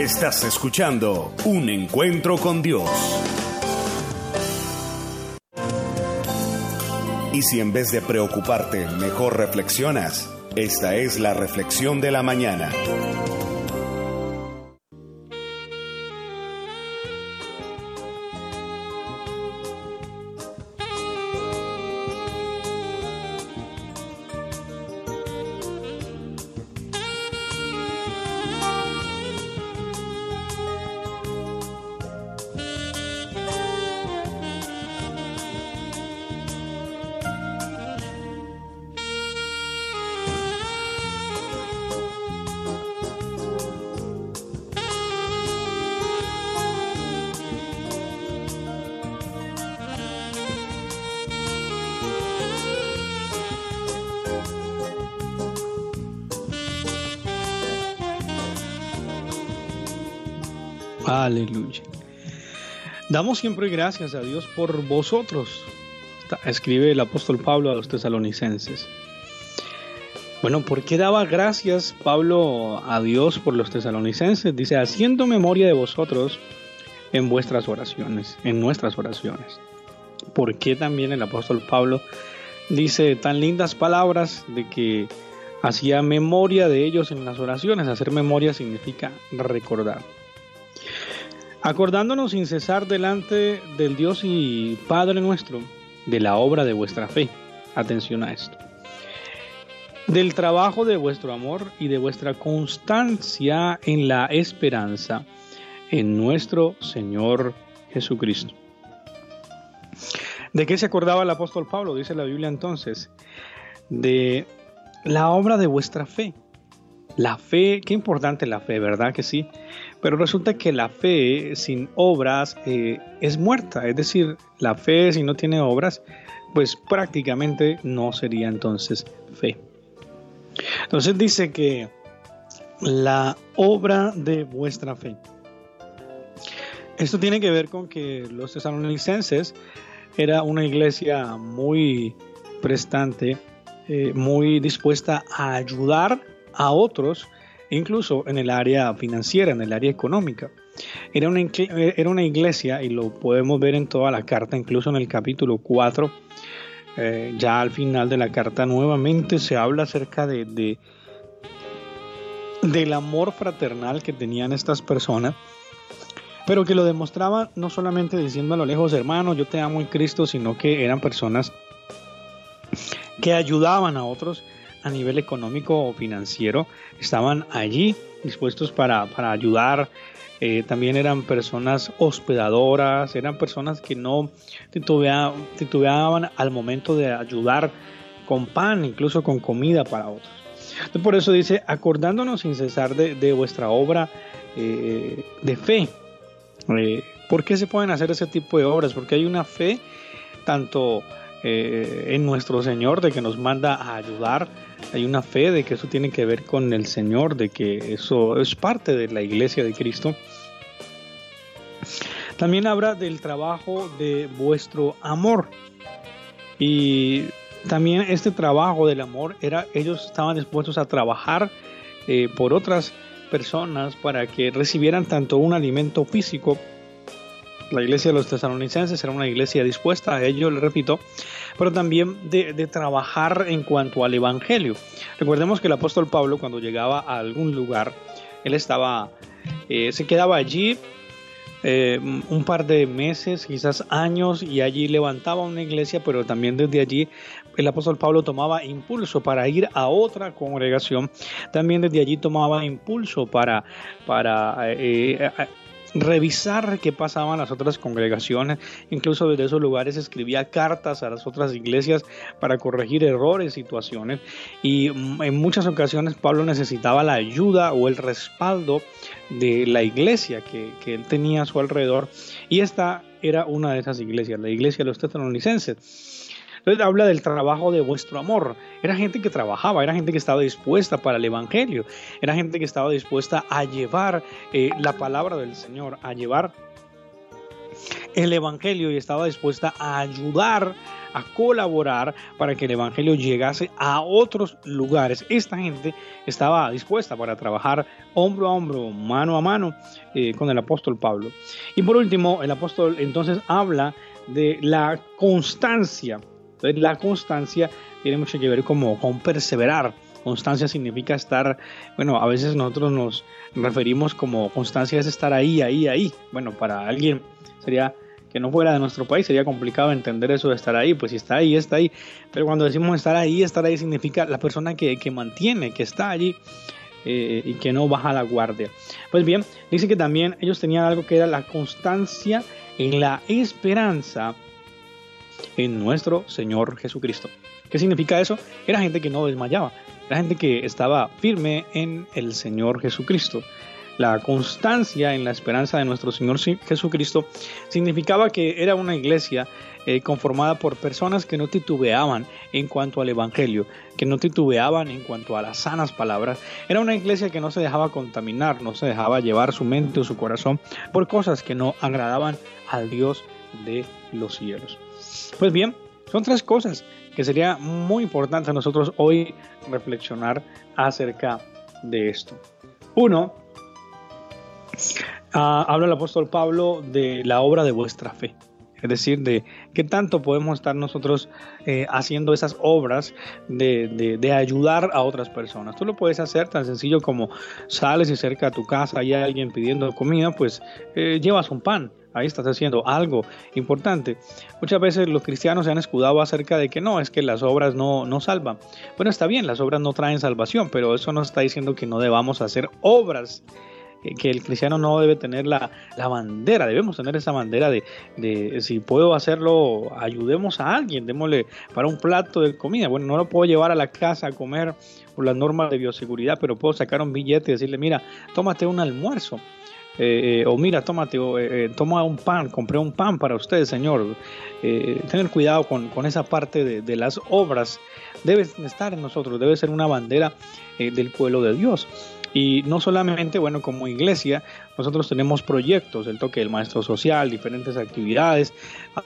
Estás escuchando Un Encuentro con Dios. Y si en vez de preocuparte, mejor reflexionas, esta es la reflexión de la mañana. Aleluya. Damos siempre gracias a Dios por vosotros, escribe el apóstol Pablo a los tesalonicenses. Bueno, ¿por qué daba gracias Pablo a Dios por los tesalonicenses? Dice, haciendo memoria de vosotros en vuestras oraciones, en nuestras oraciones. ¿Por qué también el apóstol Pablo dice tan lindas palabras de que hacía memoria de ellos en las oraciones? Hacer memoria significa recordar acordándonos sin cesar delante del Dios y Padre nuestro de la obra de vuestra fe. Atención a esto. Del trabajo de vuestro amor y de vuestra constancia en la esperanza en nuestro Señor Jesucristo. ¿De qué se acordaba el apóstol Pablo? Dice la Biblia entonces. De la obra de vuestra fe. La fe, qué importante la fe, ¿verdad que sí? Pero resulta que la fe sin obras eh, es muerta, es decir, la fe si no tiene obras, pues prácticamente no sería entonces fe. Entonces dice que la obra de vuestra fe. Esto tiene que ver con que los tesalonicenses era una iglesia muy prestante, eh, muy dispuesta a ayudar a otros incluso en el área financiera, en el área económica. Era una, era una iglesia, y lo podemos ver en toda la carta, incluso en el capítulo 4, eh, ya al final de la carta nuevamente se habla acerca de, de, del amor fraternal que tenían estas personas, pero que lo demostraban no solamente diciendo a lo lejos, hermano, yo te amo en Cristo, sino que eran personas que ayudaban a otros a nivel económico o financiero estaban allí dispuestos para, ayudar. Eh, también eran personas hospedadoras, eran personas que no titubeaban, al momento de ayudar con pan, incluso con comida para otros. por eso dice, acordándonos sin cesar de, vuestra obra eh, de fe. Eh, ¿Por qué se pueden hacer ese tipo de obras? Porque hay una fe tanto en nuestro Señor, de que nos manda a ayudar. Hay una fe de que eso tiene que ver con el Señor, de que eso es parte de la iglesia de Cristo. También habla del trabajo de vuestro amor. Y también este trabajo del amor era, ellos estaban dispuestos a trabajar eh, por otras personas para que recibieran tanto un alimento físico la iglesia de los tesalonicenses era una iglesia dispuesta a ello, le repito, pero también de, trabajar en cuanto al evangelio. Recordemos que el apóstol Pablo cuando llegaba a algún lugar, él estaba, eh, se quedaba allí eh, un par de meses, quizás años, y allí levantaba una iglesia, pero también desde allí el apóstol Pablo tomaba impulso para ir a otra congregación, también desde allí tomaba impulso para, para eh, revisar qué pasaba en las otras congregaciones, incluso desde esos lugares escribía cartas a las otras iglesias para corregir errores, situaciones, y mm, en muchas ocasiones Pablo necesitaba la ayuda o el respaldo de la iglesia que, que él tenía a su alrededor, y esta era una de esas iglesias, la iglesia de los tesalonicenses. Entonces habla del trabajo de vuestro amor. Era gente que trabajaba, era gente que estaba dispuesta para el Evangelio, era gente que estaba dispuesta a llevar eh, la palabra del Señor, a llevar el Evangelio y estaba dispuesta a ayudar, a colaborar para que el Evangelio llegase a otros lugares. Esta gente estaba dispuesta para trabajar hombro a hombro, mano a mano eh, con el apóstol Pablo. Y por último, el apóstol entonces habla de la constancia. Entonces, la constancia tiene mucho que ver como con perseverar. Constancia significa estar, bueno, a veces nosotros nos referimos como constancia es estar ahí, ahí, ahí. Bueno, para alguien sería que no fuera de nuestro país, sería complicado entender eso de estar ahí, pues si está ahí, está ahí. Pero cuando decimos estar ahí, estar ahí significa la persona que, que mantiene, que está allí eh, y que no baja la guardia. Pues bien, dice que también ellos tenían algo que era la constancia en la esperanza en nuestro Señor Jesucristo. ¿Qué significa eso? Era gente que no desmayaba, era gente que estaba firme en el Señor Jesucristo. La constancia en la esperanza de nuestro Señor Jesucristo significaba que era una iglesia eh, conformada por personas que no titubeaban en cuanto al Evangelio, que no titubeaban en cuanto a las sanas palabras. Era una iglesia que no se dejaba contaminar, no se dejaba llevar su mente o su corazón por cosas que no agradaban al Dios de los cielos. Pues bien, son tres cosas que sería muy importante a nosotros hoy reflexionar acerca de esto. Uno, ah, habla el apóstol Pablo de la obra de vuestra fe. Es decir, de qué tanto podemos estar nosotros eh, haciendo esas obras de, ayudar a otras personas. Tú lo puedes hacer tan sencillo como sales y cerca a tu casa hay alguien pidiendo comida, pues eh, llevas un pan. Ahí estás haciendo algo importante. Muchas veces los cristianos se han escudado acerca de que no, es que las obras no, no salvan. Bueno, está bien, las obras no traen salvación, pero eso no está diciendo que no debamos hacer obras que el cristiano no debe tener la, bandera, debemos tener esa bandera de, de, si puedo hacerlo, ayudemos a alguien, démosle para un plato de comida. Bueno, no lo puedo llevar a la casa a comer por las normas de bioseguridad, pero puedo sacar un billete y decirle, mira, tómate un almuerzo. Eh, eh, o mira, tómate, eh, toma un pan, compré un pan para usted, Señor. tener cuidado con, con esa parte de, de, las obras. Debe estar en nosotros, debe ser una bandera del pueblo de Dios. Y no solamente, bueno, como iglesia, nosotros tenemos proyectos, el toque del maestro social, diferentes actividades.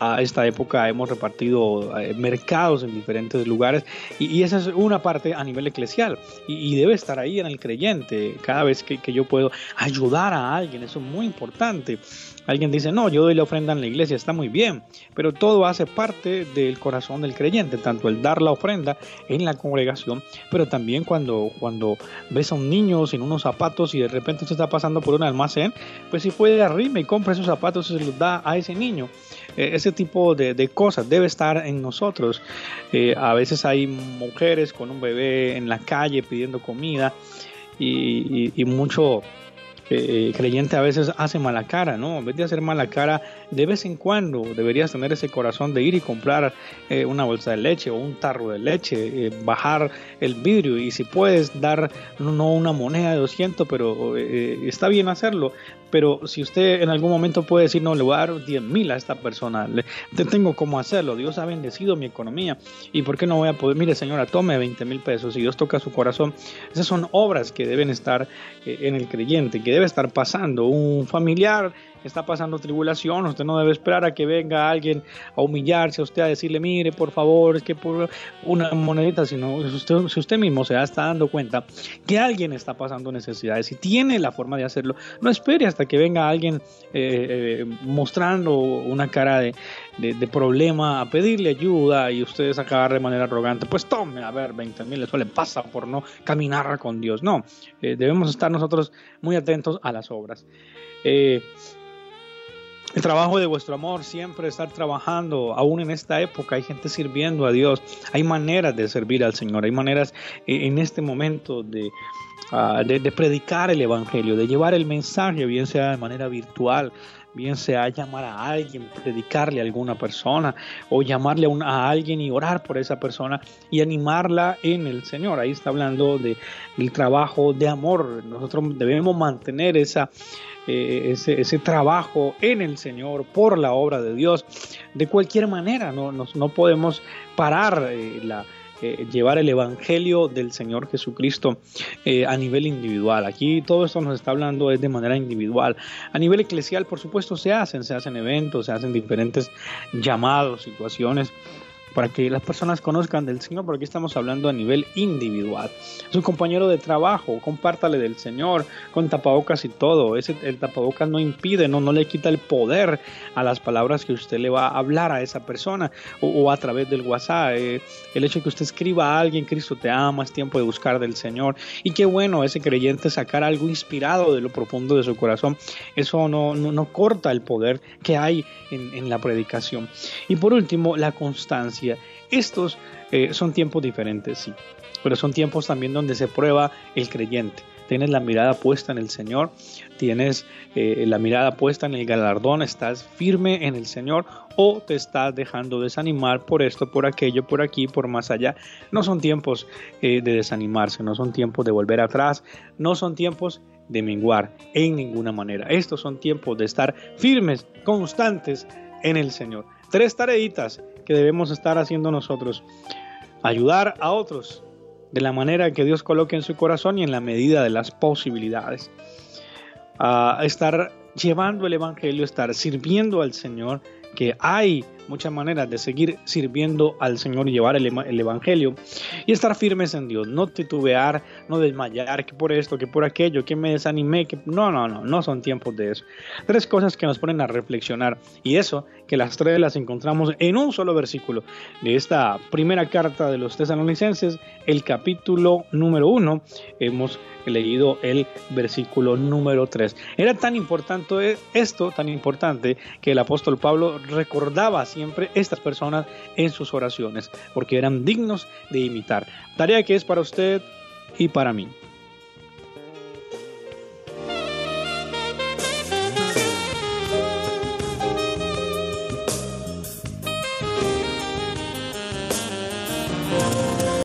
A esta época hemos repartido eh, mercados en diferentes lugares y, esa es una parte a nivel eclesial y, debe estar ahí en el creyente cada vez que, que yo puedo ayudar a alguien, eso es muy importante. Alguien dice, no, yo doy la ofrenda en la iglesia, está muy bien, pero todo hace parte del corazón del creyente, tanto el dar la ofrenda en la congregación, pero también cuando, cuando ves a un niño sin unos zapatos y de repente se está pasando por un almacén, pues si puede arriba y compra esos zapatos y se los da a ese niño. Eh, ese tipo de, cosas debe estar en nosotros. Eh, a veces hay mujeres con un bebé en la calle pidiendo comida y, y mucho eh, creyente a veces hace mala cara, ¿no? En vez de hacer mala cara, de vez en cuando deberías tener ese corazón de ir y comprar eh, una bolsa de leche o un tarro de leche, eh, bajar el vidrio y si puedes dar no una moneda de 200, pero está bien hacerlo, pero si usted en algún momento puede decir, no, le voy a dar 10 mil a esta persona, le, tengo cómo hacerlo, Dios ha bendecido mi economía y por qué no voy a poder, mire señora, tome 20 mil pesos y Dios toca su corazón, esas son obras que deben estar en el creyente, que debe estar pasando. Un familiar está pasando tribulación, usted no debe esperar a que venga alguien a humillarse a usted, a decirle, mire, por favor, es que por una monedita, sino si usted, si usted mismo se está dando cuenta que alguien está pasando necesidades y tiene la forma de hacerlo, no espere hasta que venga alguien eh, eh, mostrando una cara de, de, problema a pedirle ayuda y ustedes acabar de manera arrogante, pues tome, a ver, 20 mil, eso le pasa por no caminar con Dios. No, eh, debemos estar nosotros muy atentos a las obras. El trabajo de vuestro amor, siempre estar trabajando, aún en esta época hay gente sirviendo a Dios, hay maneras de servir al Señor, hay maneras eh, en este momento ah, de, de, predicar el Evangelio, de llevar el mensaje, bien sea de manera virtual, bien sea llamar a alguien, predicarle a alguna persona o llamarle a, a, alguien y orar por esa persona y animarla en el Señor. Ahí está hablando de, del trabajo de amor. Nosotros debemos mantener esa, eh, ese, trabajo en el Señor por la obra de Dios. De cualquier manera, no, no podemos parar eh, la, eh, llevar el Evangelio del Señor Jesucristo eh, a nivel individual. Aquí todo esto nos está hablando es de manera individual. A nivel eclesial, por supuesto, se hacen, se hacen eventos, se hacen diferentes llamados, situaciones para que las personas conozcan del Señor, porque estamos hablando a nivel individual. Es un compañero de trabajo, compártale del Señor con tapabocas y todo. Ese, el tapabocas no impide, no, no le quita el poder a las palabras que usted le va a hablar a esa persona o, a través del WhatsApp. Eh, el hecho de que usted escriba a alguien, Cristo te ama, es tiempo de buscar del Señor. Y qué bueno ese creyente sacar algo inspirado de lo profundo de su corazón. Eso no, no, corta el poder que hay en, en la predicación. Y por último, la constancia estos eh, son tiempos diferentes, sí, pero son tiempos también donde se prueba el creyente. Tienes la mirada puesta en el Señor, tienes eh, la mirada puesta en el galardón, estás firme en el Señor o te estás dejando desanimar por esto, por aquello, por aquí, por más allá. No son tiempos eh, de desanimarse, no son tiempos de volver atrás, no son tiempos de menguar en ninguna manera. Estos son tiempos de estar firmes, constantes en el Señor. Tres tareitas que debemos estar haciendo nosotros. Ayudar a otros de la manera que Dios coloque en su corazón y en la medida de las posibilidades. A estar llevando el Evangelio, estar sirviendo al Señor, que hay muchas maneras de seguir sirviendo al Señor y llevar el, Evangelio y estar firmes en Dios, no titubear, no desmayar, que por esto, que por aquello, que me desanimé, que no, no, no, no son tiempos de eso. Tres cosas que nos ponen a reflexionar y eso que las tres las encontramos en un solo versículo de esta primera carta de los tesalonicenses, el capítulo número uno, hemos leído el versículo número tres. Era tan importante esto, tan importante, que el apóstol Pablo recordaba siempre estas personas en sus oraciones, porque eran dignos de imitar. Tarea que es para usted y para mí.